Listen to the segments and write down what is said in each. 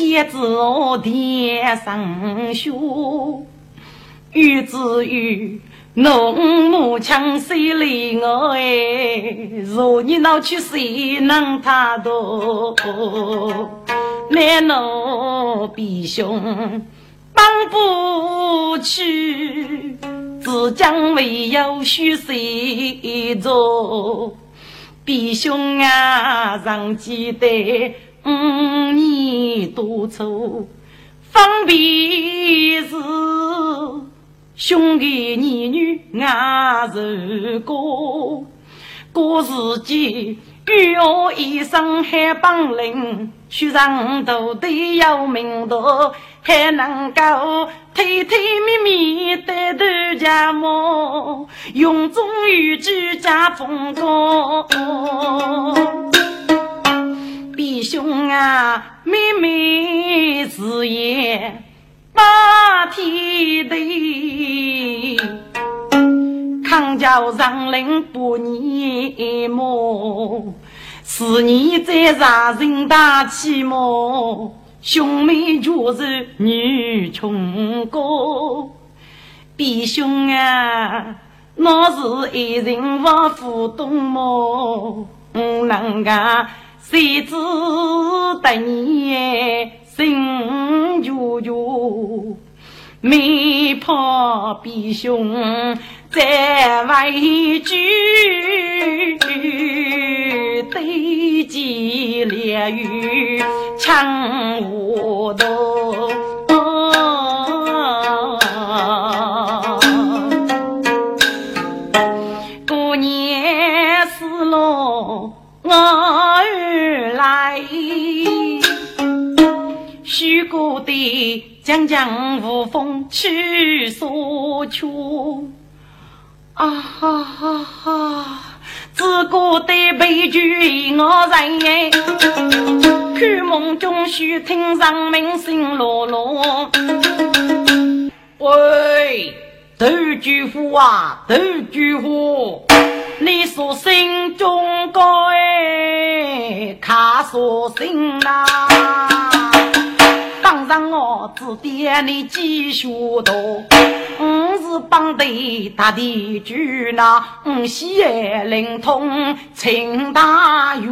为先子天上修，欲知欲。农母强谁来我哎？若你闹去谁能他多？难我弟兄帮不去，只将唯有许谁做？弟兄啊，常记得五年多愁，方便是。兄弟儿女爱如歌，过自己与我一生还帮领，学上徒弟有名堂，还能够甜甜蜜蜜的度家么？用忠于居家风光，弟兄啊，妹妹事业。八天地，康家上林百年么？是你在杀人大气么？兄妹就是女穷哥，弟兄啊，那是一人不互动么？能个谁知得你？心久久，没怕弟兄在为居，对鸡烈雨抢我头。来。虚过的将将无风去所求，啊哈哈哈！自古的悲剧我人，看梦中须听上明声落落。喂，杜举夫啊，杜举夫，你说心中该卡说心呐？当上我指点你几学多，我是帮的大的主那，我喜灵通请大约。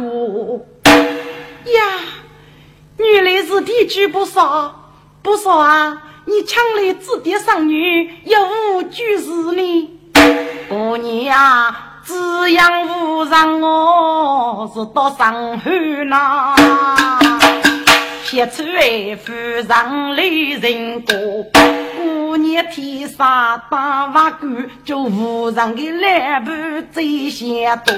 呀，原来是地主不少不少啊！你抢来指点上女，有无举事呢？姑娘啊只养无上我是到上海呐。写出来夫上来人过，过年天上当瓦官，就无上的来步最先多。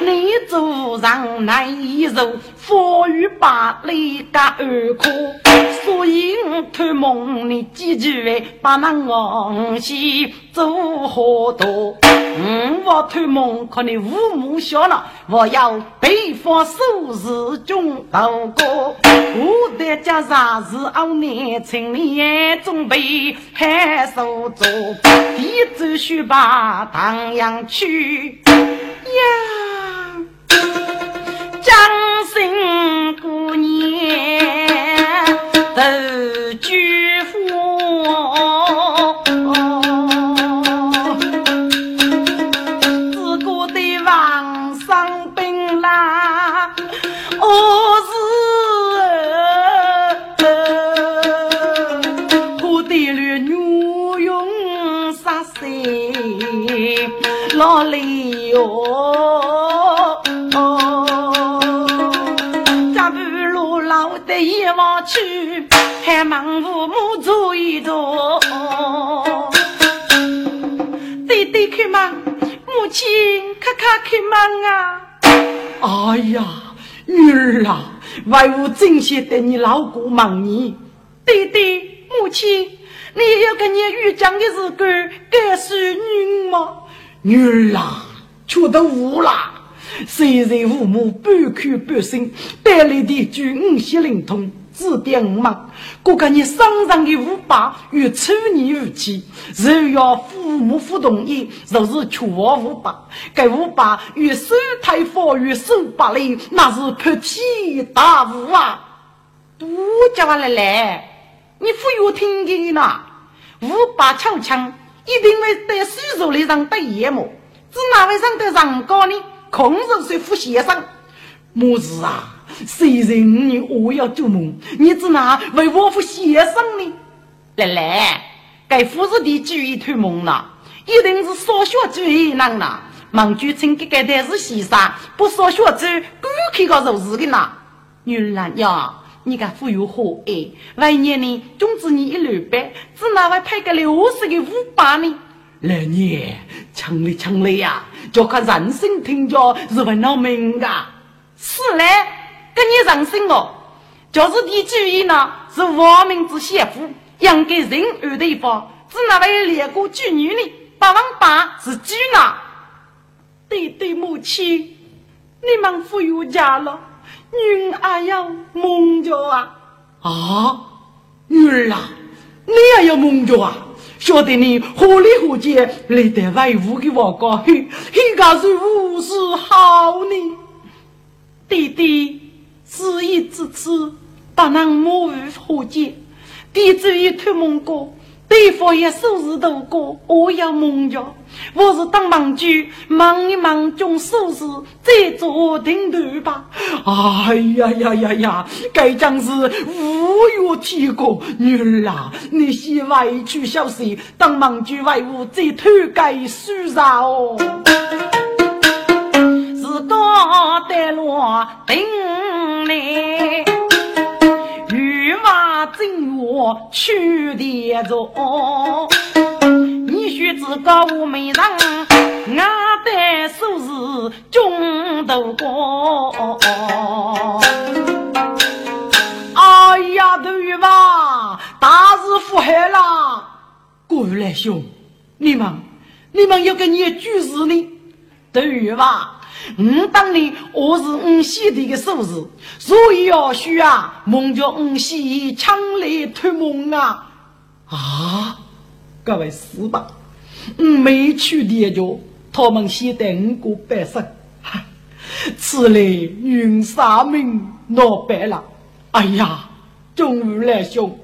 你做上难一受，风雨把雷加二哭，所以我托梦你记住哎，把那往西做好多。我托梦看你父母笑了，我要北方收拾中道过。我的家啥是熬年青年准备手做，一走须把唐阳去呀，江心姑娘都举夫。老李哟，咱不如老的一望去，还忙父母做一做。弟弟开门，母亲咔咔开门啊！哎呀，女儿啊，外屋正些等你老姑忙你。弟弟，母亲，你要跟你遇讲的是个该是女吗？女儿啊，却都无了。虽然父母半口半心，带来的就五些灵通，指点五忙，哥哥你身上的五八与处女无期，若要父母不同意，就是缺五八。该五八与手太法与手八里，那是破天大雾啊！都叫我来来，你忽悠听见呢？五八枪枪一定会在水手里上得夜幕，只哪位上得上高呢？空手说副先生，么子啊？谁人你我要做梦？你只拿为我副先生呢？来来，该夫子的主意推蒙了，一定是少学主意难了。忙就称这个的是先生，不少学主，过去个做事的呢。女儿呀，你个富有好爱，万年呢，总之你一六百，只拿来配个六十个五百呢。来年强嘞强烈呀，就看人生听着是不闹命的。是嘞。跟你人生哦，就是你主意呢，是亡命之媳妇，养给人儿的一方，只那位两个妓女呢，八万八是妓呢。对对，母亲，你们富有家了，女儿也要蒙着啊！啊，女儿啊，你也要蒙着啊！晓得你何里何节来得外屋的我家去，那个是无事好呢，弟弟。事已至此，不能莫于和解。弟子已托梦过，对方也数日度过，我要梦着。我是当忙局，忙一忙中收拾，再做定夺吧。哎呀呀呀呀！该将是无月天过，女儿啊，你先外去休息，当忙局外务再偷改书上哦。是高得落定。来，把正我去的着，你须知高我美人，俺得收拾中头过。哎呀，头玉马，大事不害了！过来兄，你们，你们要跟你举事呢，头玉马。我当年我是我先帝的收拾，所以要需啊，梦叫我先强来托梦啊！啊，各位是吧？我没去的就他们先带我过半生，此类云杀命闹白了。哎呀，终于来兄，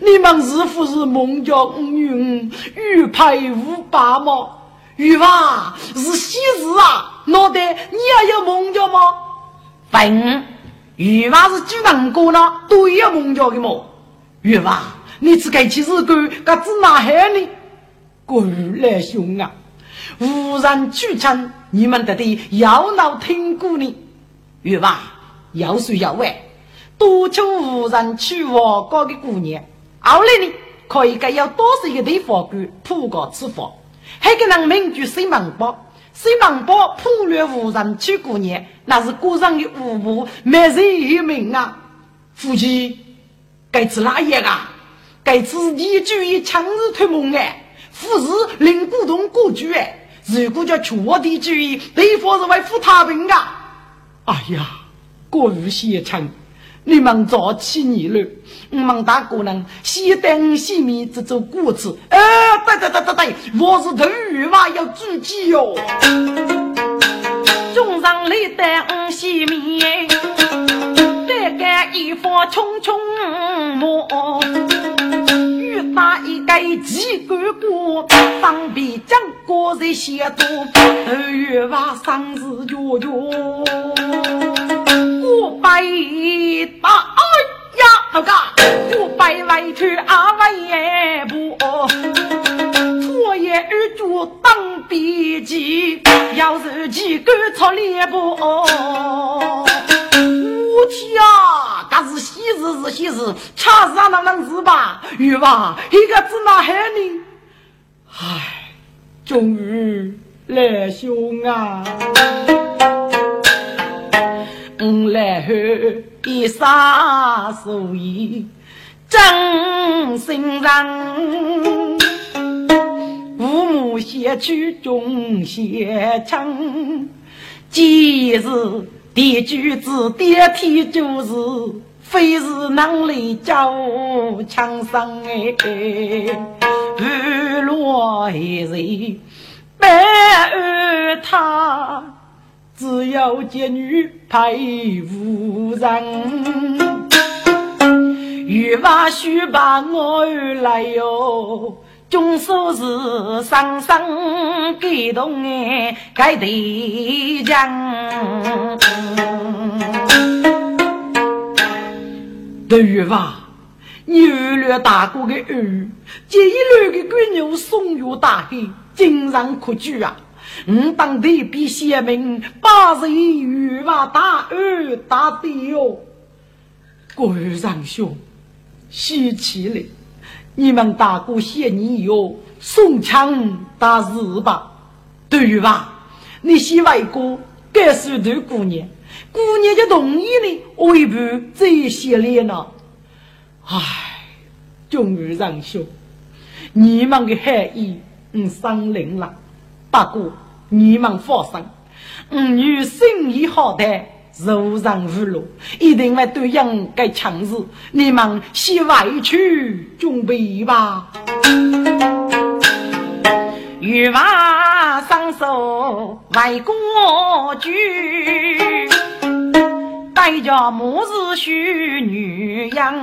你们是不是梦叫我女玉佩无八吗？玉娃是喜事啊，脑袋你也有梦觉吗？笨，玉娃是举能过呢，都有梦觉的么？玉娃，你只该去日干，该只哪害你？过来兄啊，无人举枪，你们得的要闹听过呢。玉娃要说要问，多求无人娶我家的姑娘，后来呢，可以该要多少一个地方官普告此法。还给人民举水芒包，水芒包普略无人去过年，那是过上的五步，没人有名啊！夫妻，该吃哪一啊？该吃一句一强日推蒙哎，夫是令股东过居哎。如果叫全体注意，对方是为富太平啊！哎呀，过于邪强。你们早起你了，我们大姑娘先等先面这做果子。哎，对对对对对，我是头鱼娃要自己哟。中上来等先面，再干一方匆匆忙。欲打一个几个锅，当边将锅在先做，头鱼娃生日脚脚。我拜大呀，老哥，我拜外去阿外也不，错也二主当笔记，要是几个错脸不？我天啊，这是喜事是喜事，恰是那能是吧？玉娃，一个字哪害你？唉，终于来兄啊！我来后一杀所以真心人，父母先去种先强，今日的举子，第天就是非是能力叫强生哎，半落一人百二他，只有贱女配无人。欲把须把我儿来哟，总说是声声感动哎，该得奖。对吧？你二了大哥的儿，这一路的鬼牛送入大海，经常可惧啊！我当地比先民把人欲把大儿打的哟，国长兄，稀奇了！你们大哥嫌你哟，送枪打日吧？对吧？你媳外公该是对姑娘。姑娘就同意了，为不这些年呢？唉，终于让兄，你们的含义嗯生灵了。不过你们放心，嗯女生意好的，如上如落，一定会对应该强势。你们先回去准备吧。欲把双手为国举。带着母子许女养，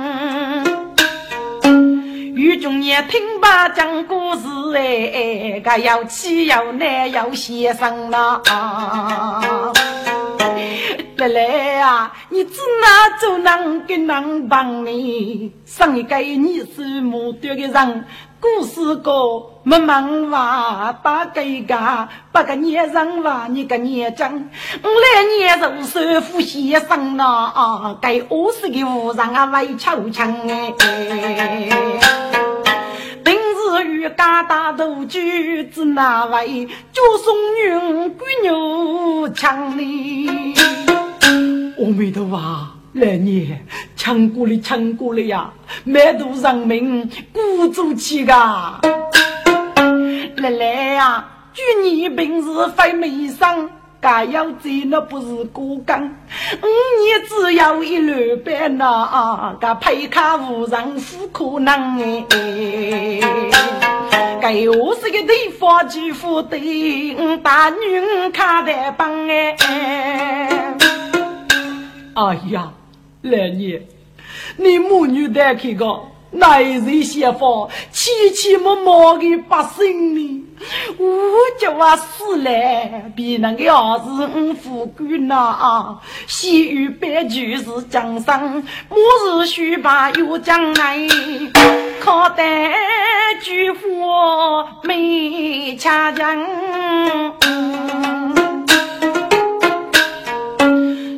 与中年听罢讲故事哎，该要妻要男要先生啦。来来啊，你只拿做能跟能帮你，上一个你是母的人。故事个没忙话，打给个八个年人话，你个年长，我来年入首富先生呐，该二十个无人啊为抽枪哎，平时与家大头举子那位，就送云归牛枪里，阿弥陀佛。来年抢过来抢过来呀！满肚人民鼓足气噶！来来呀！祝你平时非美裳，该要在那不是过岗。你只要一路边呐，噶配卡无人不可能哎！该我是个地方巨富的大女卡在帮哎！哎呀！来年，你母女带去个来日先锋，凄凄默默的百姓呢？我就话死了，比那个儿子五富贵呐！西域白驹是江山，末日须把有将来，靠得巨富没恰将，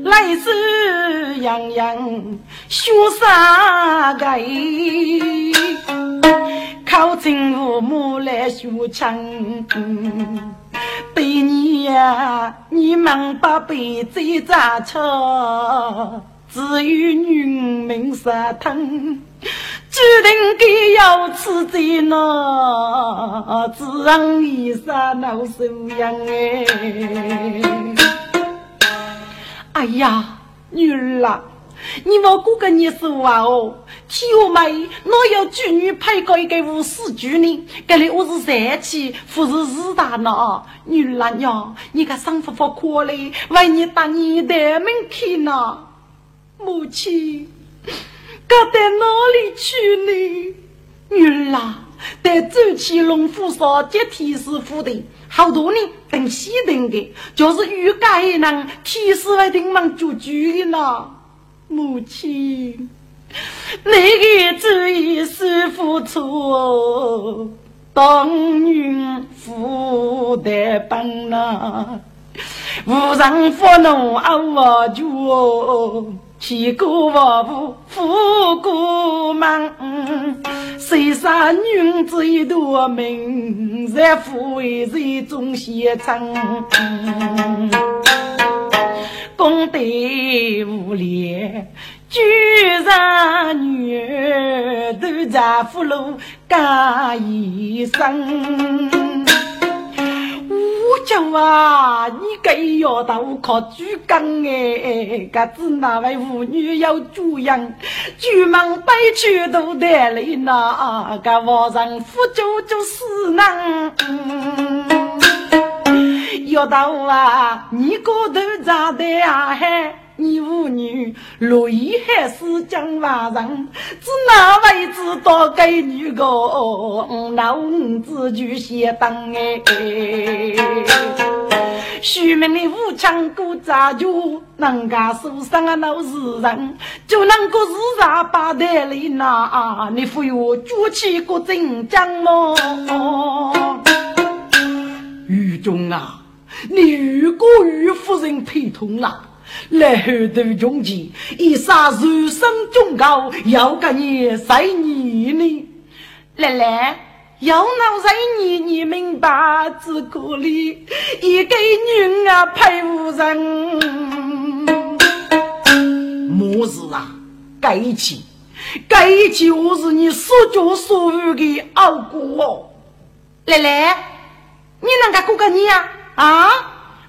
来世。洋洋学啥个？考进父母来学唱。对你呀，你们把辈子咋错？只有女命杀疼，注定该要吃罪呢，只让你杀老受养哎！哎呀！女儿啊，你莫过个你说话哦！天我妹，我要娶女配过一个五死居呢？这里我是三妻，不是四大呢。女儿娘，你个生活不可嘞，为你当你的门去呢？母亲，该到哪里去呢？女儿啊，得走起龙虎上接天师傅的。好多人等西等的，就是遇该人提示来听忙做主的呢。母亲，那个主意是付出，当女负担本呐，无人负侬熬住。千古万户富过门，谁杀女子一朵名，在富为人中先称。功德无量，居上女儿都在福禄干一生。我走啊！你个丫头靠猪刚哎，个子那位妇女要主养，出门背去都得来那个王上扶住就死难。丫头啊，你个头长得啊嗨！你妇女乐意还是讲话人，只哪位知道给女个老五子就先当哎。虚名的武强过杂就人家受伤啊闹事人，就能够自杀把带来拿，你非要举起个真将么？狱中啊，你遇过于夫人陪同了。来后头中计，一杀人生忠告，要给你谁你呢。奶奶，要闹在你，你明白只可里一个女儿配无人。么事啊？该起，该起，我是你所作所有的傲骨哦。奶奶，你啷个过个你啊？啊，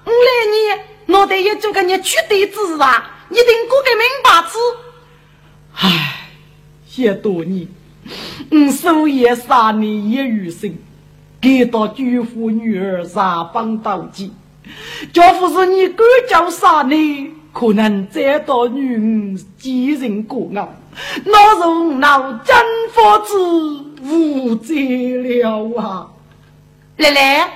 我来你。脑袋也做个你取对子吧，一定过个明白子。唉，谢多年，我守夜杀你一余生，给到舅父女儿杀方道济。舅父是你哥叫杀你，可能再到女儿几人过案，那容老真佛子无罪了啊！奶奶，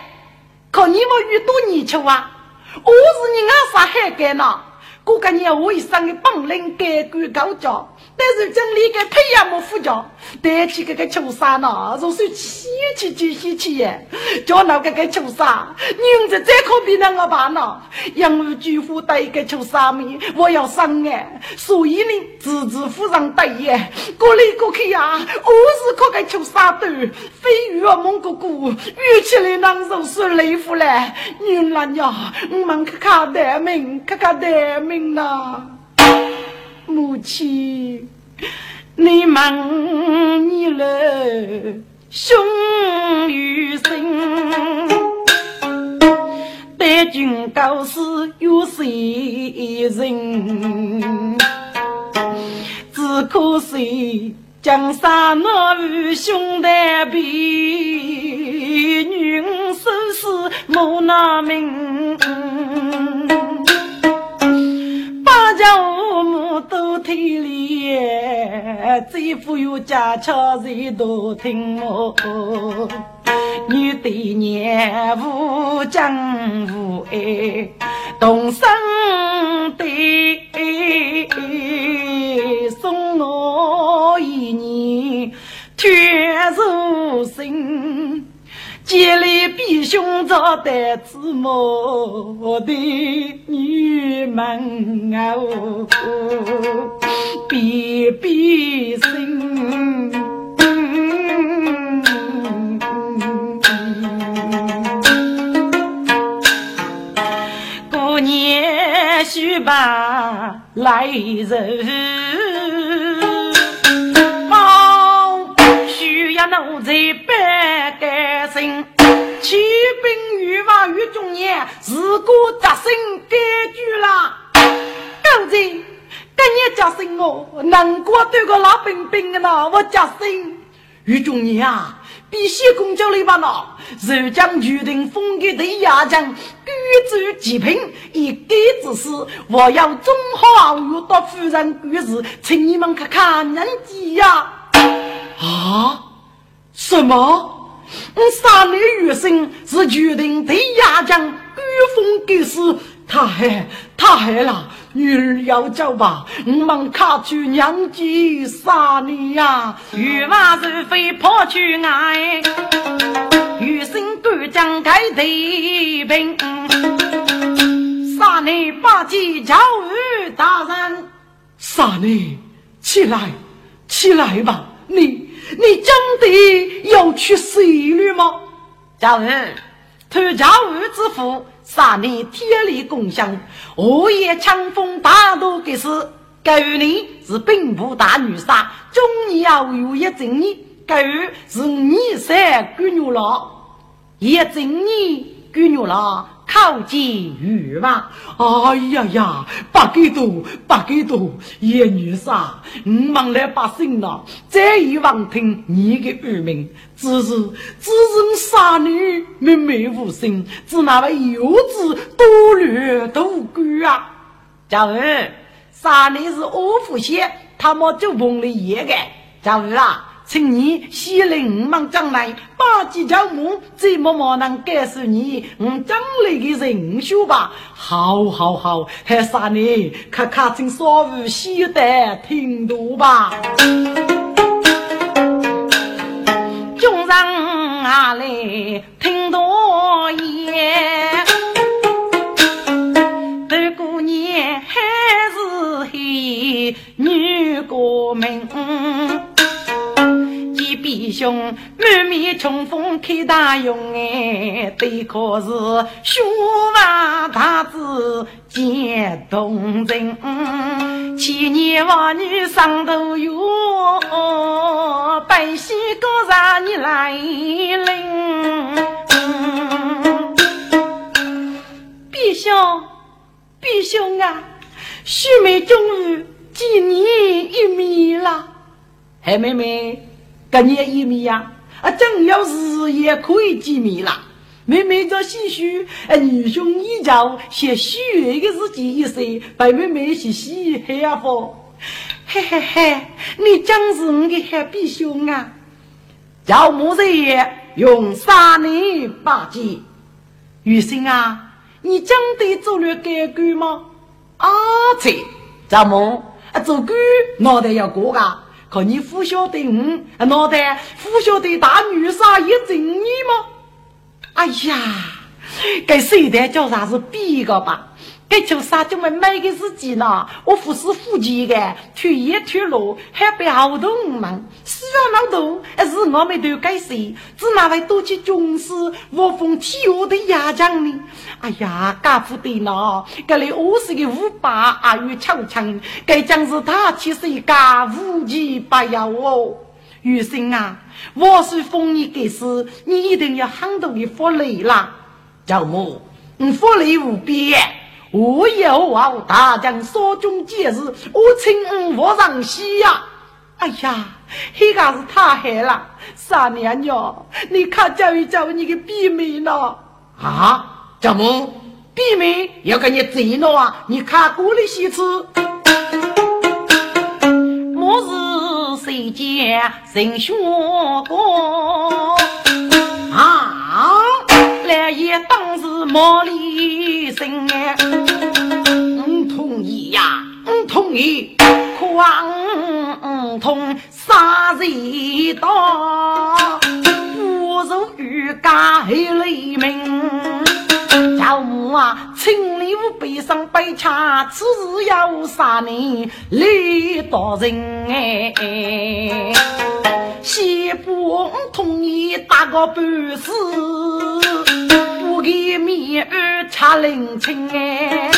可你们遇多年求啊？我是人家上海干呢？过个年我一生的本领改改高教。但是经理个培养么副教，带起个个秋沙呢，若是稀奇就稀奇耶，叫那个个秋沙，女子再可比那个办呢？养儿巨富带一个秋沙米，我要生哎，所以呢，自自夫人带耶，过来过去呀，我是可个秋沙头，非鱼儿蒙哥哥，遇起来难受是累夫嘞，女人呀，我们看看待命，看看待命呐。母亲，你忙你了，兄与生，待君告示有谁人？只可惜江山那与兄弟比，女生死莫那命。家父母都体谅，最富有家巧人都听我。女对娘父讲父爱，同生的送我一年，天如星。千里比兄长带子母的女们啊，比比心。过年须把来人，需要奴才百个心。骑兵欲望于中年，如果扎心改句了，狗子，今年扎心哦，难过对个老兵兵的呢，我扎心。于中年啊，必须公交里吧呢，如将决定封给的牙将，举足极品，一改之事，我要中华遇到夫人故事，请你们看看人机呀。啊？什么？我杀你余生是决定对牙将御风给死，他还他还了女儿要走吧，我们卡去娘家杀你呀！欲望是非破去爱，余生敢将开地平，杀你八戒教育大人，杀你起来起来吧，你。你真的要去死了吗？家人，偷家务之父，杀你天理共享，我也强风大怒的是。狗你是兵部大女杀，中年要有一正义。狗是你三姑娘了，一正义姑娘了，好几余吧。哎呀呀，八给多，八给多，叶女士，你忙来百姓了，再一望听你的耳鸣，只是只是傻女妹妹无心，只那位幼稚多虑多鬼啊！小儿，傻女是我父亲，他们就碰了一个，小儿啊。请你先领我们将来把几条木，怎么么能告诉你我将来的人选吧？好，好，好，还啥呢？看看请稍务细得听读吧。众人啊来听多言，兄满面春风开大勇哎，对可是学娃大子见动人，千年娃女上头有，百姓高上你来领。弟兄，弟兄啊，须眉终于见你一面了，海妹妹。跟你一米呀，啊，正要日也可以见面了。妹妹这唏嘘，啊，女兄一叫写虚的日记一岁，白妹妹是稀黑啊不？嘿嘿嘿，你真是我的好弟兄啊！叫木子爷用三年八计，雨生啊，你真的做了改革吗？啊，这怎么啊？做官脑袋要过啊？可你不晓得我脑袋不晓得大女杀一正义吗？哎呀，该谁的叫啥是比个吧？该叫啥就没买给自己呢？我不是夫妻的，退也退路，还被好多人忙，死啊老多，是我们都该死，只哪位多去军事，我奉天下的压将呢？哎呀，家父的呢？这里我是个五八阿玉强强，该将是他七岁家无奇不要哦。余生啊，我是封你给事，你一定要很多的福利啦。赵母，你福利无边。我有望大将所中节日，我请我上西呀！哎呀，黑个是太黑了，三娘娘，你看教一教你的婢妹呢？啊？怎么婢妹要给你贼了啊？你看过的西次，莫是谁家人学过啊？也当是毛里生哎，我同意呀，我同意。狂通，杀人刀，不如欲加黑雷鸣。叫母啊，请你无悲伤悲恰，此事要杀你李大人哎。先不同意打个半死。给面儿吃零钱哎，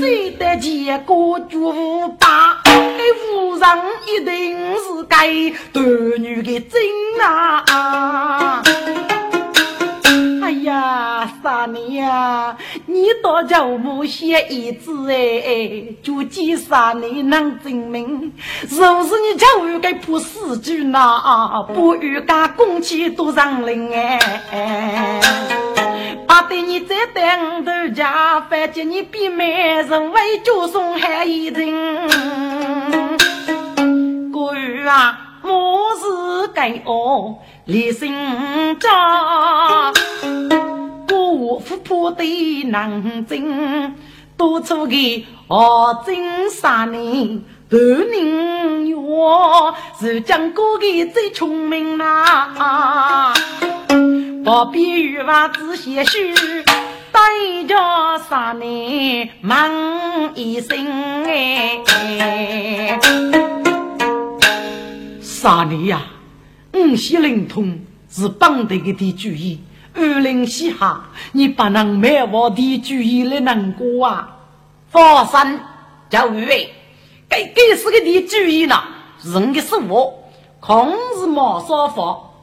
谁得结果就把哎夫人一定是该儿女的真啊！哎呀，三年呀，你到叫我写一字哎，就记三年能证明，是不是你叫我该破四句呢？不与干公气多让人哎。怕对你再等头家，反正你比没人为就送还一人。哥儿啊，我是该哦，立心家，富婆的难争，多出个二真三年，多年我是江哥的最聪明啦。我比玉娃子些许，带着三年忙一生哎。三年呀，五喜灵通是帮得个的主意，二零西哈，你不能没我的主意来难过啊！放心，叫玉位，该该是个的主意呢，人的是我，空是毛少法，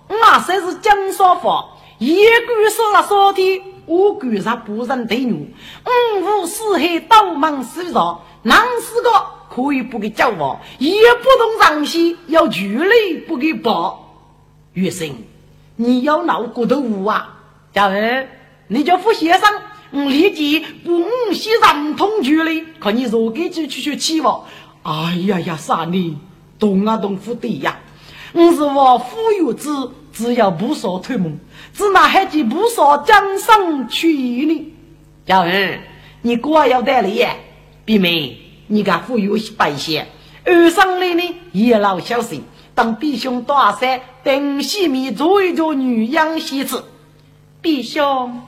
我才是江少法。一个说了说的，我赶上不认对女，五湖四海都忙收着，男是个可以不给交往，也不懂上西，要距离不给报。月生，你要闹骨头无啊？家儿，你叫付先生，我立即不惜人同距离，看你若给就去去起我。哎呀呀，傻你，动啊动不对呀！我是我富有子，只要不说推蒙，只拿海几不说江上去呢。小儿，你果要得力，弟妹，你敢富有百些，二上来呢也老小心，当弟兄大山等西米做一做女养西子。弟兄，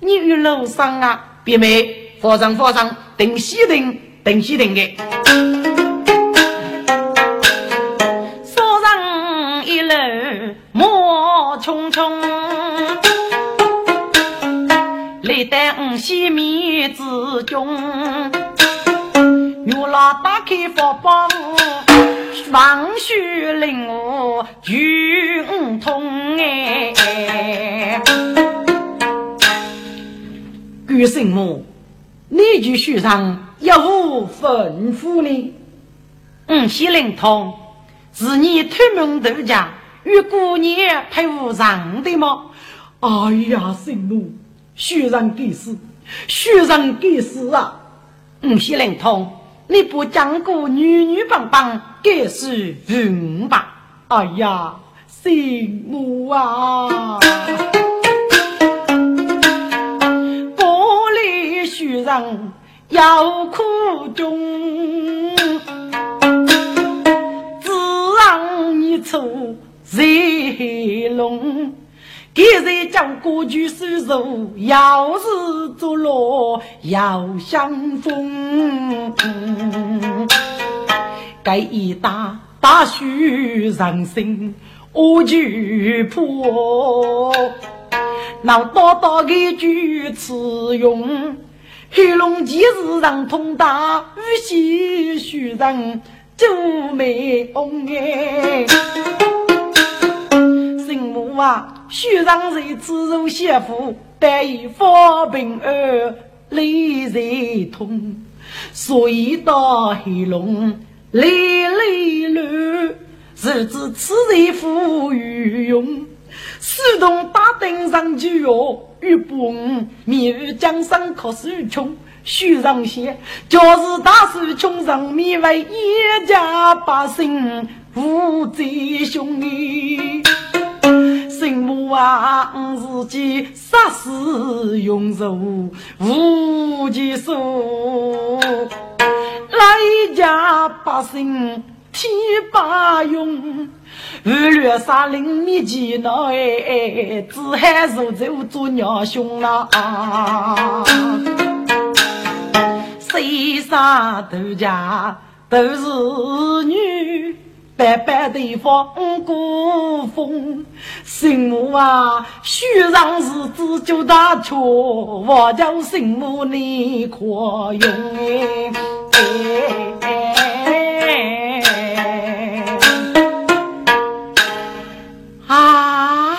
你与楼上啊，弟妹，佛上佛上，等西等等西等的。说上一楼莫匆匆，历代五西面之中，牛老打开佛包，王须令我举五通哎。举什么？你就书上有无吩咐呢？五西灵通，是你推门头家。与姑娘配无上的吗？哎呀，神母，学人给死，学人给死啊！五喜灵通，你不讲个女女棒棒，该是云吧？哎呀，神母啊！人要苦中，只让你出。在龙，给人讲过句诗词，要是做落要相逢。该一打打虚人生，我就破。那多多一句词用，黑龙江市人通达，玉溪虚人就没红哎。啊，许让人自如媳妇，但以方平儿泪在痛，所以到黑龙泪泪流，日子此人富裕用，手动打灯上去哦，玉崩明日江山可是穷，许让些就是大事穷上面为一家百姓无贼兄弟。生母啊，自己杀死用肉无计数，来家百姓天把用，恶劣杀人灭迹那哎，只喊受咒做娘兄啦，谁杀都家都是女。白白的放古风，心母啊，须让日子就大错，我叫心母你可用哎哎哎。啊，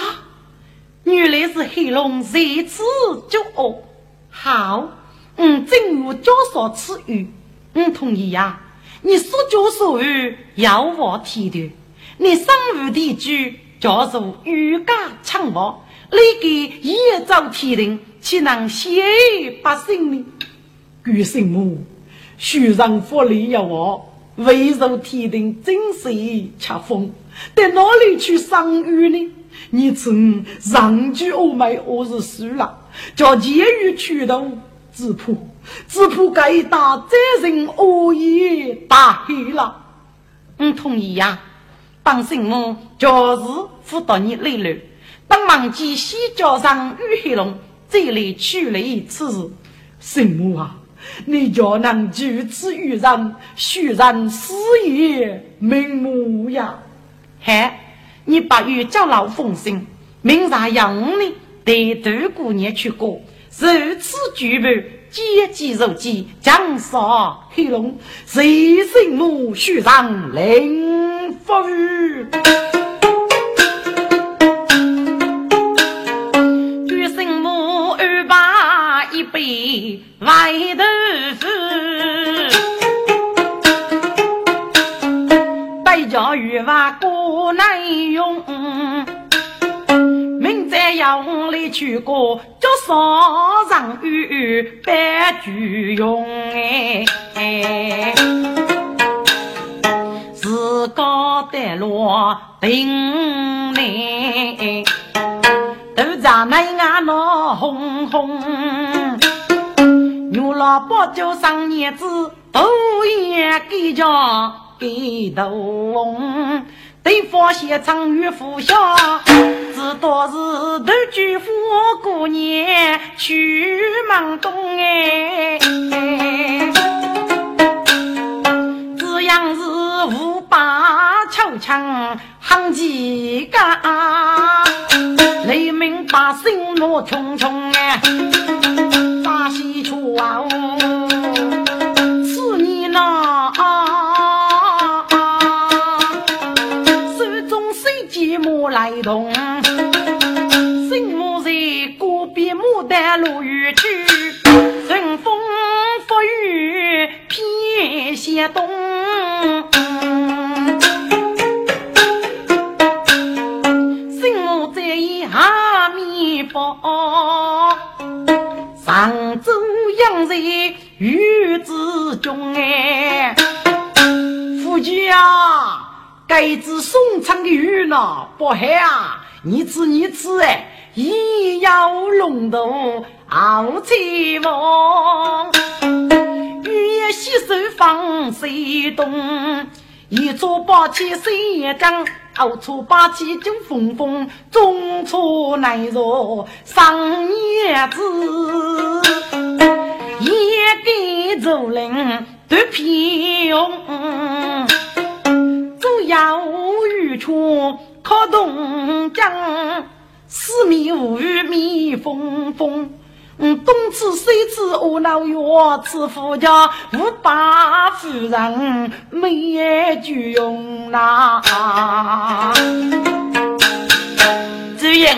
原来是黑龙这次就哦，好，嗯，正我教唆此语，嗯，同意呀。你所教所语要我体谅，你生物的句叫做欲加强暴，你给一早提定，岂能谢百姓呢？举圣母，许让福利要我，未受提定，真是恰风，在哪里去生育呢？你曾上句欧美，我是输了，叫监狱去头质朴。只怕该打责任恶意大黑了。我同意呀，帮圣母就是辅导你累了。当忘记西郊上玉黑龙，这里去了一次。圣母啊，你叫能举此于人，须然死也瞑目呀。嗨，你把玉叫老奉行，明日让你带杜姑娘去过，如此举办。接机入机，江杀黑龙，谁心目须上临风雨。举心目二把里外头北郊渔娃过难用，明在窑里去过，叫烧上鱼白菊用哎，自高得落顶内。都在那眼闹红红，牛老伯就上年子，头也给家给头翁，对方先长与富小，知道是头举夫过年去忙东哎，这样是五八敲枪喊几个。雷鸣把心怒冲冲哎，大西出啊！寞来动？心目在隔壁牡丹路远去，春风拂雨偏向东。该子送唱的雨呢？不黑啊，你吃你吃哎，一摇龙头傲气风，雨夜洗手放水东，一桌八千谁张。熬出八七九风风，中出难若上叶子，一个竹林独用，走要雨处靠东江，四面无雨蜜蜂蜂。嗯，东吃西吃饿老药，吃夫家五八夫人没酒用呐。朱英，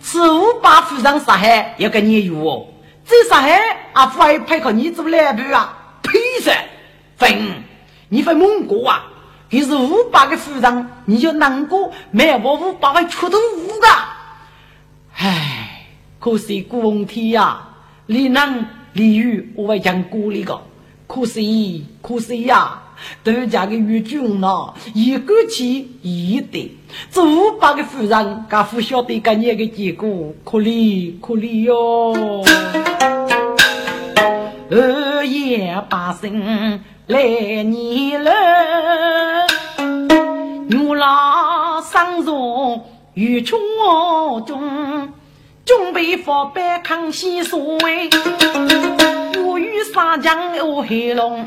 吃五八夫人杀害要跟你有哦，这杀害阿父还配合你做两步啊？屁事！分，你会蒙古啊？你是五百个夫人，你就难过，没我五百万出头五个。唉。可惜古文天呀，李能李玉我会讲古里个，可惜可惜呀，都家的玉军呐，一个气一的，这五百个夫人，家不晓得今年的结果，可怜可怜哟。二爷八生来年了，郎上中中。准备发白康熙所谓，我与沙江有黑龙，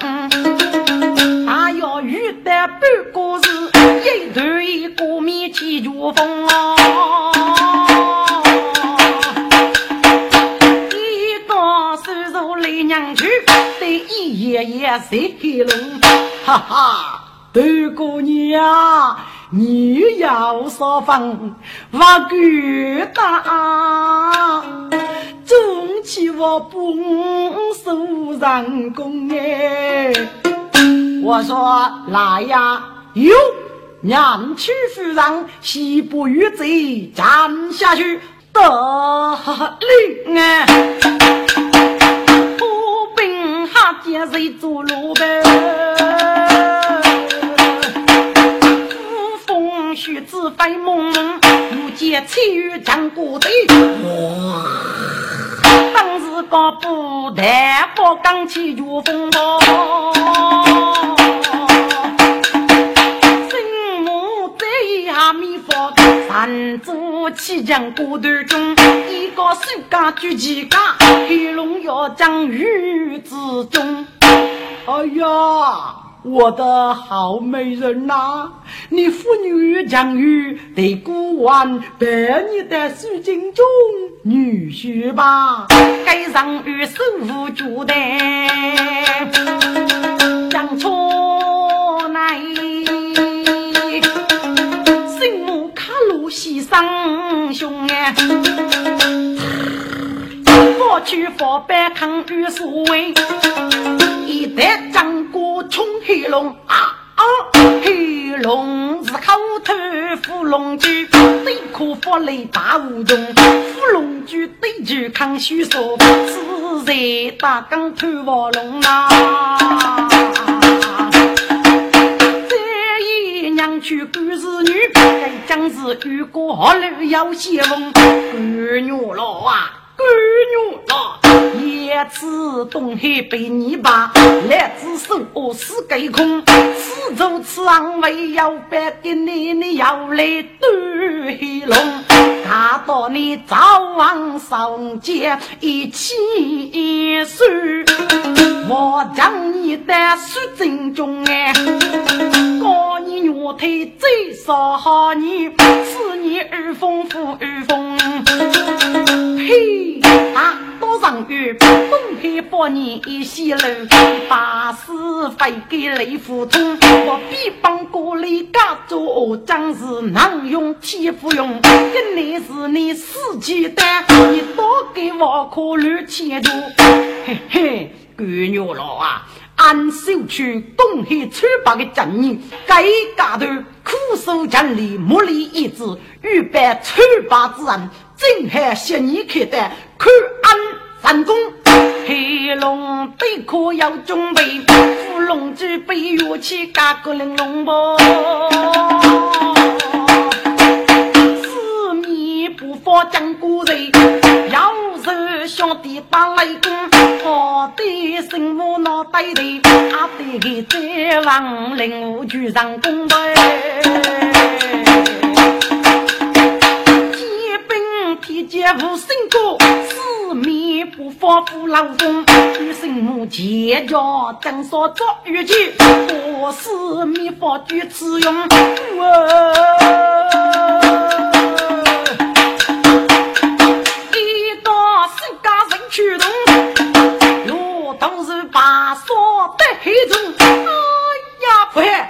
还要遇得半个是一头一个面起珠风哦，一个手手来娘去，对一爷爷谁黑龙，哈哈，大姑娘。你要说房，我够大，中起我不受人工哎。我说来呀，哟，娘去夫人，西不与贼站下去得令啊！我兵哈见谁做路呗？须知飞蒙蒙，如见彩玉将过队。当时个不但不刚起绝风暴，心目在下面发，三足七将过队中，一个手家举旗杆，黑龙要将玉之中。哎呀！我的好美人呐，你妇女将与对孤王拜你的书经中女婿吧，该上与手无脚的将错来，心目卡路西上兄哎，我去佛班抗御所为，一代张过冲黑龙啊啊！黑龙是口头伏龙驹，对可发雷大无中，伏龙珠对住抗虚说，自在大刚头卧龙啊！娘去干是女，该将是遇过好路要先锋，干女了啊，干女了，一次东海被泥巴，来只手我死该空，此走此行为要白给你，你要来对黑龙，看到你早晚上街一起睡，我将你带水正中哎。你月腿最少年，此年二丰富二丰。嘿，多上月，东海八年一西楼，八四飞给雷虎通。我必帮过来家做将士，能用天赋用。一年是你四季单，你多给我考虑前途。嘿嘿，干肉了啊！安守区东海出八的正义，该家头苦守城里，木立一志，预备出八之人，正海十年开的，看安三公。黑龙对可要准备，伏龙举备乐器，嘎个玲珑不？四面不发将古人，要是兄弟把雷公。我的心我脑袋里，阿爹在王陵武举上功杯，兵提剑无心过，四面不发不老风，举心母结家正说做玉器，我四面发举此用。一到世家人驱动。都是把锁的黑中，哎呀，不害！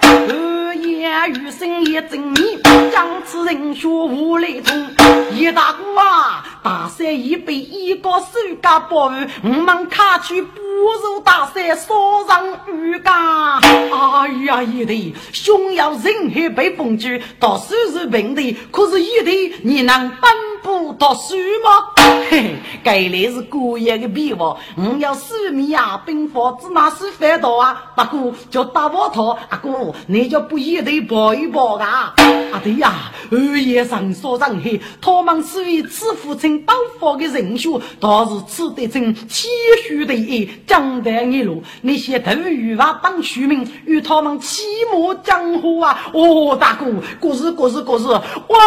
余生也正面，将此人血无雷通。叶大哥啊，大山已被，一个手家包围，我们卡去不如大山烧上鱼干。哎呀，叶弟，兄要人海被封住，到手是平的，可是叶弟，你能奔不读书吗？嘿嘿，该来是过夜的笔画，我要四米啊，兵法只拿是翻到啊，大哥叫大窝头，阿哥你就不一定抱一抱啊？啊对呀，二爷上说上海，他们是为此父亲刀法的人选，倒是此得真谦虚的一江南一路，那些头鱼娃当虚名，与他们起码江湖啊！哦，大哥，过日过日过日，喂，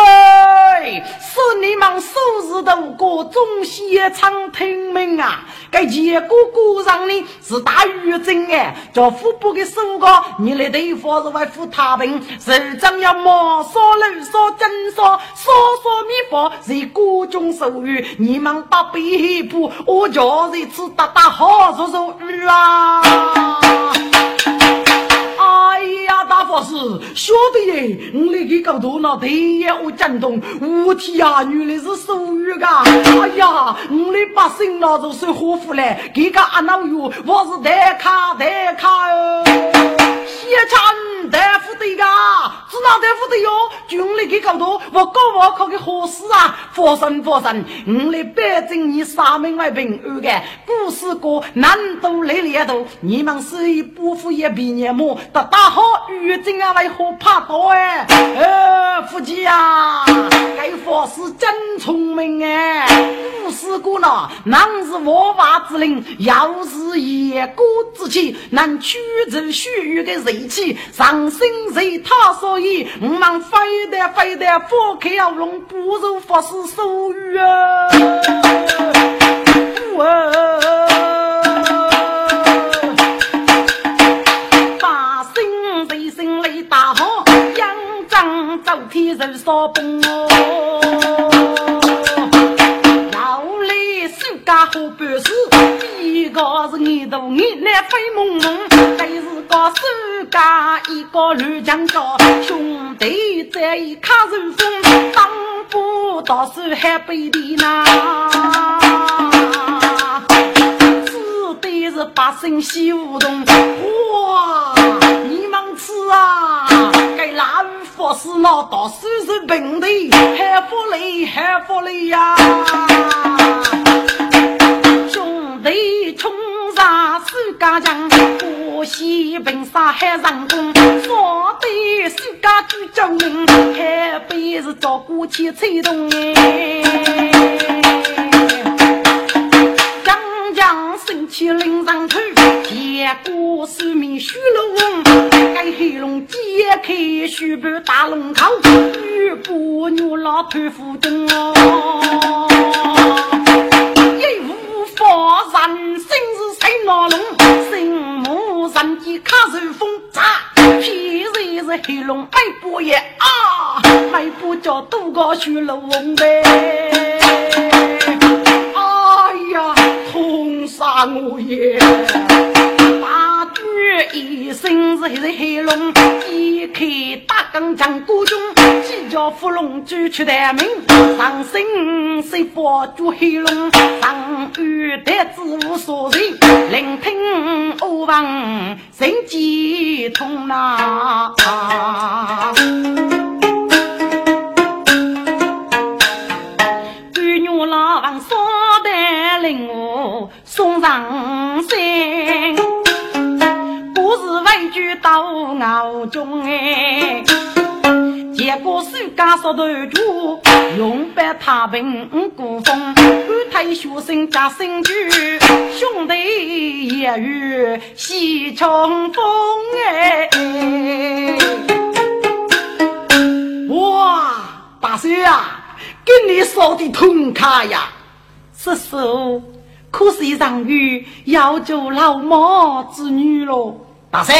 是你们收拾的过中西长听命啊！该结果果上呢是大狱政哎，叫副部的首高，你来对付是为扶太平，首长要毛烧肉烧蒸烧烧烧米饭，是各种手语，你们把背部我叫人吃打打好做做鱼啊！哎呀，大法师，晓得耶！我那个搞头脑，第一我震动，我天啊，原来是俗语噶！哎呀，我的把心脑都是火福嘞，这个阿老哟，我是代卡代卡哦，谢强大夫的噶，是哪大夫的哟？军里给搞头，我搞我考个好事啊！佛神佛神，我的北京你三名外平安个，故事歌难度来里头，你们是一不服一毕业么？大大。好，玉真啊，为何怕多哎？呃，夫妻呀，该法师真聪明哎！古时古呢，男是王法之灵，要是野果之气，能驱逐血雨的热气，上身随他所以，我们非得非得放开要龙，不如法师手语啊！哇！天人烧崩哦，要来手家好办事，一个是眼大眼来飞蒙蒙，再是个手家一个乱枪刀，兄弟在一卡如风，当不到手还背的呐。是百姓喜无动。哇，你们吃啊！该腊鱼佛是那到手是平的，还福利还福利呀！兄弟冲上苏家江，河西平沙海上工，说的苏家主救命，海边是照顾起吹动哎。生气领上头，结果是名虚龙，该黑龙揭开虚半大龙头，玉姑牛老头腹中哦，一无把人生是谁老龙，心目人间卡受风，咋偏然是黑龙迈步也啊，迈步叫渡过虚龙呗。杀我也！一身是黑龙，一开大钢枪鼓中，几叫伏龙举出大名，上身是宝珠黑龙，上遇得子无所人，聆听欧王神机通呐。送上山，是畏惧到熬中哎。结果手家说头主，用百太平古风，安泰学生加新句，兄弟也与西冲锋哎。哇，大帅啊，跟你说的痛快呀，叔叔。可是上雨要做老妈子女喽，大三，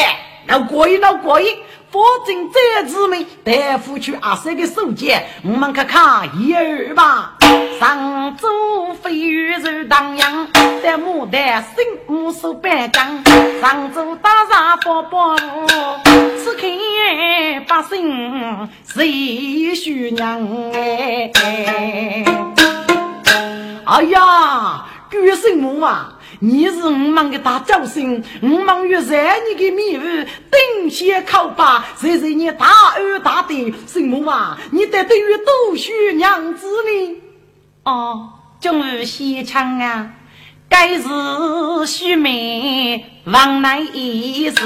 老过瘾，老过瘾。反正这姊妹大夫去阿三的手间，我们看看一二吧。上周飞鱼肉当阳，在牡丹新五手板浆。上周打上宝宝，此刻百姓谁许娘哎？哎呀！岳圣母啊，你是我们的大救星，我们越在你的面屋顶先靠吧，谁是你大儿大弟？圣母啊，你得对于多许娘子呢？哦，终于西昌啊，该是须眉往来一时，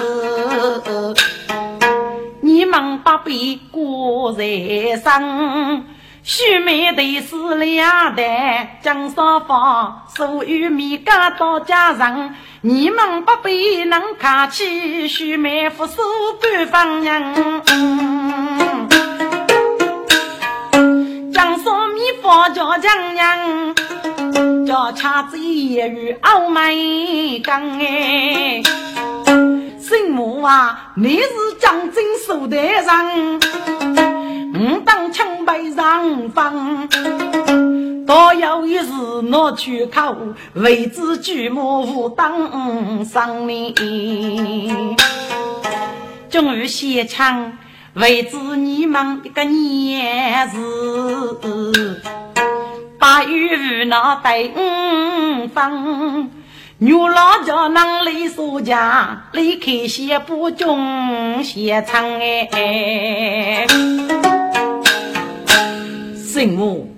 你们不必过在上。须眉的是两代江少芳，所有米家到家上，你们不必能看起，须眉扶手半方人。江少米方叫江娘，叫恰子也与傲慢刚哎。姓母啊，你是江镇守的人。我当清白上方，倒有一事拿去考，为子举目当上面。终于写唱，为子你们一个年日，八月那等方。牛老叫能力所家，离开些不中些唱哎。圣母，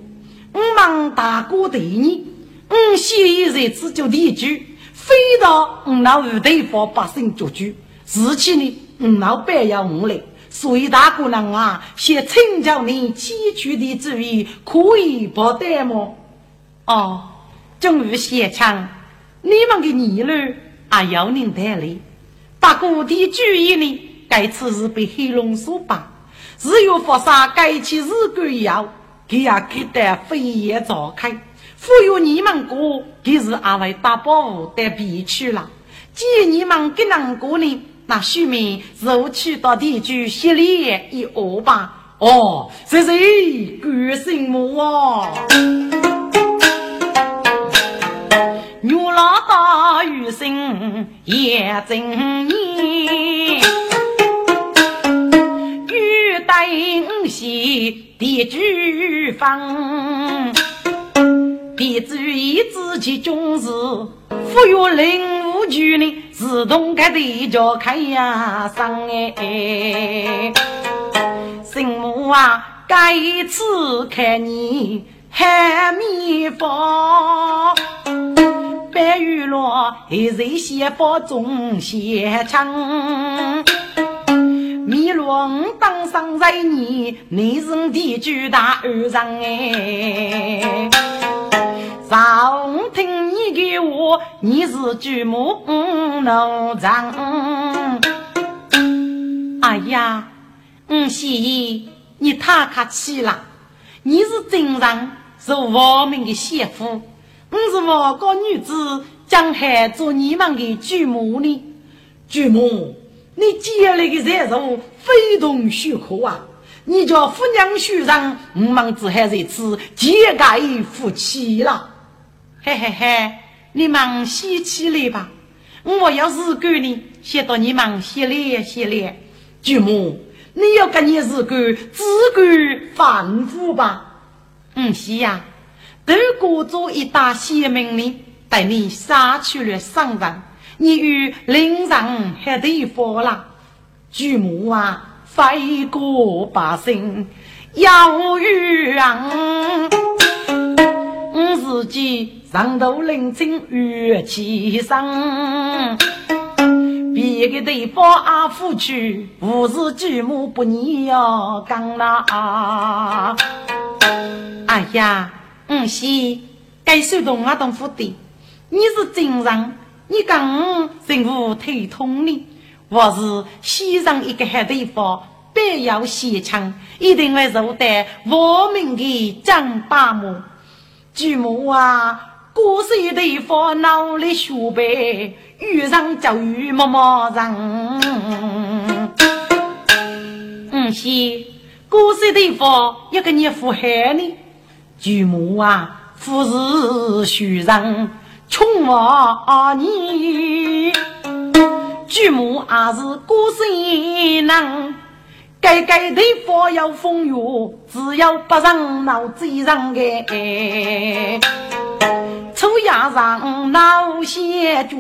我忙大哥对你，我先一日只就地主，非到我那五对方百姓做主。事情呢，我那白要我来，所以大姑娘啊，先请教你起居的主意，可以不得吗？哦，终于写唱。你们的议论啊，要您带来。大哥的主意呢，该次是被黑龙所绑，只有佛杀该起日鬼要，他也给得飞檐召开。忽悠你们哥，他是阿位大宝得必去了。既然你们给难过呢，那说明是去到地主心里一恶吧？哦，这是鬼神母啊！牛老大余生也正年，欲带五喜的举方，弟子一自己终日，富有领无举呢，自动开地脚开呀上哎，什么啊？该次看你喊蜜蜂，白玉罗还在先锋中写唱。米罗当上在你，你是的巨大二人哎。上听你的话，你是巨木农长。哎呀，五喜，你太客气了。你是真人，是我们的媳妇。我是我个女子，将来做你们的巨母呢。巨母，你接来的财物非同小可啊！你叫夫娘婿上，我们只还在此结盖夫妻了。嘿嘿嘿，你忙先起来吧。我要是管你，先到你忙洗脸洗脸。舅母，你要跟你是管，只管反复吧。嗯，是呀。德国做一大些命令，带你杀去了商人，你与领上还得佛了。巨母啊，飞过百姓要与人。我自己上头领情越气生，别个地方阿夫去，不是举目不你要讲啦。哎呀，嗯是，该手动啊动夫的，你是真人，你讲政府推通的，我是西上一个好地方，必要西墙，一定会受得我们的张八木。祖母啊，古时的烦恼里学背，遇上教育默默人。嗯，是古时的佛要给你富海呢。祖母啊，富是虚人，穷啊你。祖母还是古时人。该该的佛要风雨，只要不让脑子上个。抽牙上脑先脚，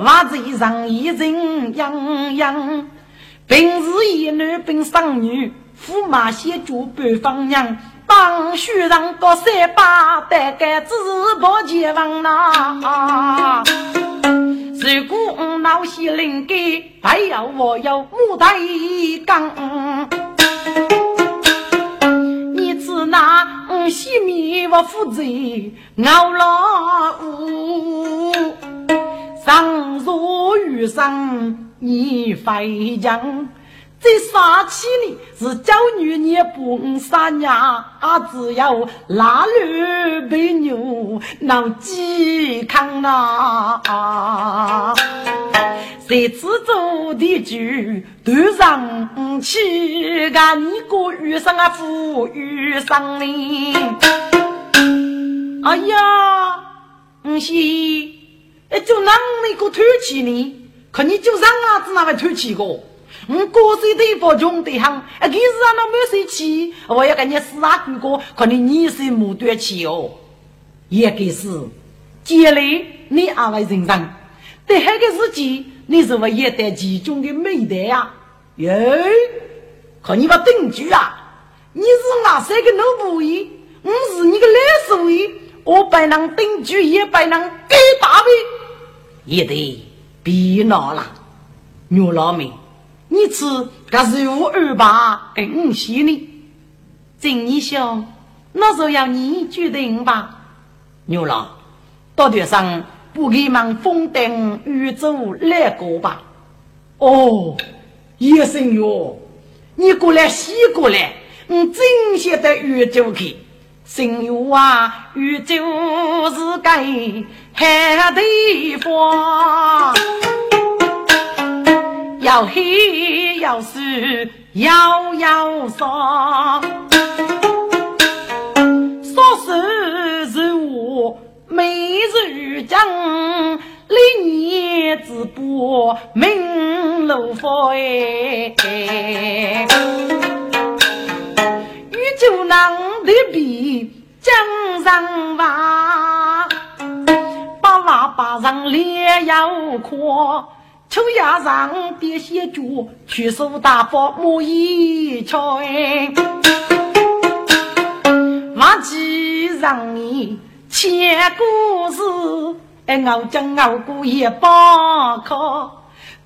袜子上一人样样。平时一男本生女，驸马先脚半方娘。当书上高三把，大概只是不结婚呐。如果我闹些灵感，还要我有木台杠。你只拿我西面我负责熬老五，上若遇上你飞将。这杀气呢，是教女也不杀娘，啊，只有拉驴背牛闹健康呐。谁知做的主都上去，啊，你个遇上啊富裕上哩。哎呀，不是，哎，就让你个推起你，可你就让啊子那位推起个。我过岁的不穷的很，啊，可是啊，那没生气，我要跟你死啊哥哥，可你你是没端气哦，也该是，将来你阿位人上，在那个时期，你是不也得其中的美德呀？哟，可你把定居啊，你是哪三个老部位？我是你的老师位，我不能定居，也不能给大位，也得别闹了，牛老妹。你吃个是五二八跟五喜呢？真你想，那就要你决定吧。牛郎，到地上不给忙风灯宇宙来过吧？哦，叶生哟，你过来洗过来，我真想到宇宙去。生有啊，宇宙是个好地方。要黑要瘦要要霜，说是是我每日讲，历年直播明路佛哎，宇宙能的比江上娃。喇叭上脸要阔，秋叶上点些脚，去手大佛木一吹。忘记让你写故事，哎，我讲我过也不可。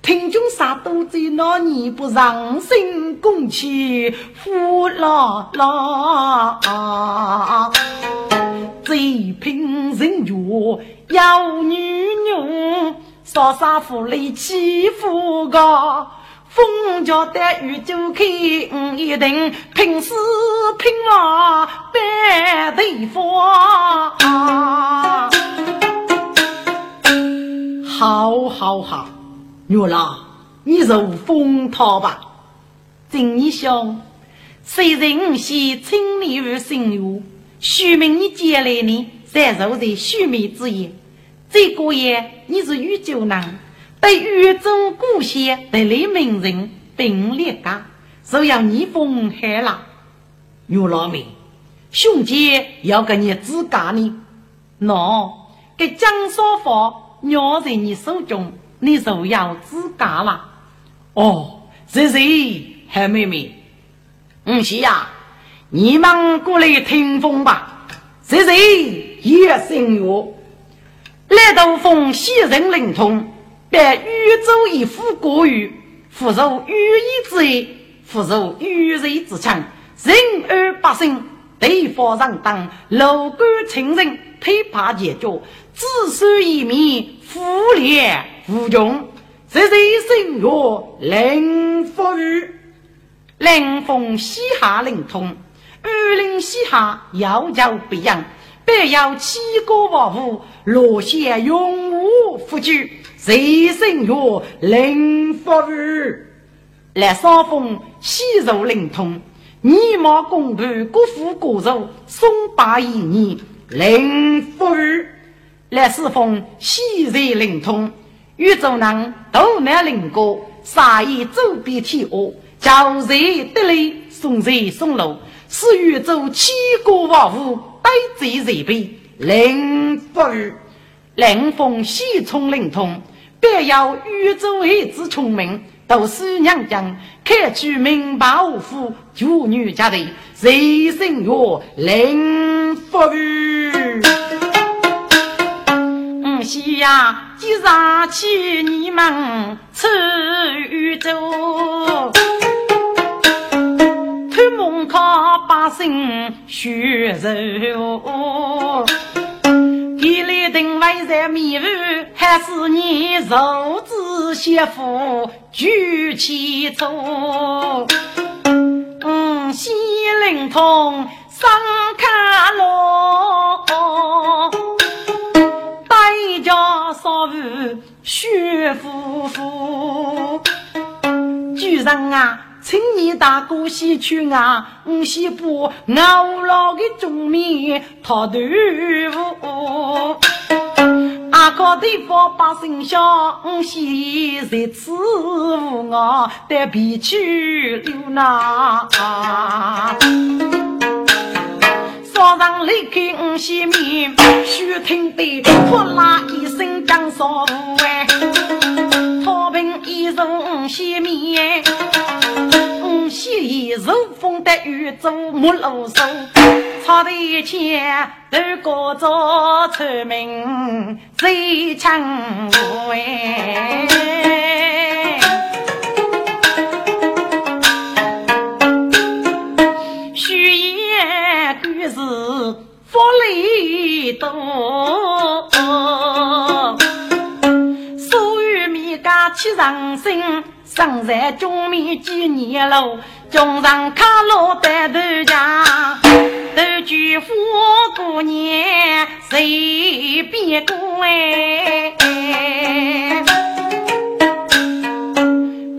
听君啥都在那你不让心共起呼啦啦，最贫人家要女女，少杀妇来欺负个，风家的雨就开一定拼死拼活白头发，好好好。月老，你入风涛吧。正义兄，虽然是青年与新月，许明你接来你才受在须眉之言。这个月你是宇宙人，对宇宙故乡得来名人并列家，就要逆风海了。牛老妹，兄弟要给你自家呢。喏，给江少法握在你手中。你就要自家了，哦，是谁？海妹妹，嗯，是呀，你们过来听风吧。是谁？叶星月，来到风西人灵通，被宇宙一副国语，复受羽翼之爱，复受羽瑞之强，人而百姓对方上当，楼观情人，推怕解决，自守一面，富烈。无穷，这是星月灵风雨，灵风西下灵通，雨林西下遥遥不扬，必要七国万户落下永无复居。这星月灵风雨，来扫风西入灵通，泥马公仆各负各肉，松柏一年灵风雨，来四峰西入灵通。宇宙人都难灵过，杀以周边天下，叫谁得利，送谁送路，使宇宙千国万物呆在人边。灵风，灵风喜聪灵通，别要宇宙孩子聪明，都是娘家开去明白无福，妇女家的人生哟，灵风。西呀，即上起你们出宇宙，靠百姓血肉，一来定位在迷雾，还是你肉子媳妇举起走，嗯，西灵通上卡罗。一家少妇薛夫妇，主人啊，请你大哥先去啊，我先把熬老的中面讨豆腐。阿哥的方百姓笑，我先在此我得皮去留那。早上离开五线面，须听得呼啦一声江少妇哎，草坪一入五线面，线一入风得雨走木路手，草地前都高着村民最强哎。福利多，所有米家起上身，生在中米几年喽，中上卡路带头家，都举富过年随便过哎，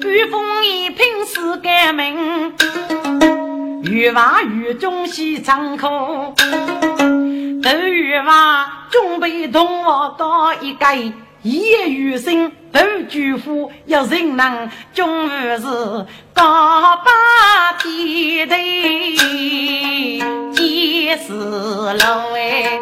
雨风一品是革命。玉娃雨中西仓库，斗玉娃准备同我搞一个夜雨声，斗巨富要人能终于是高把天地，几时楼哎。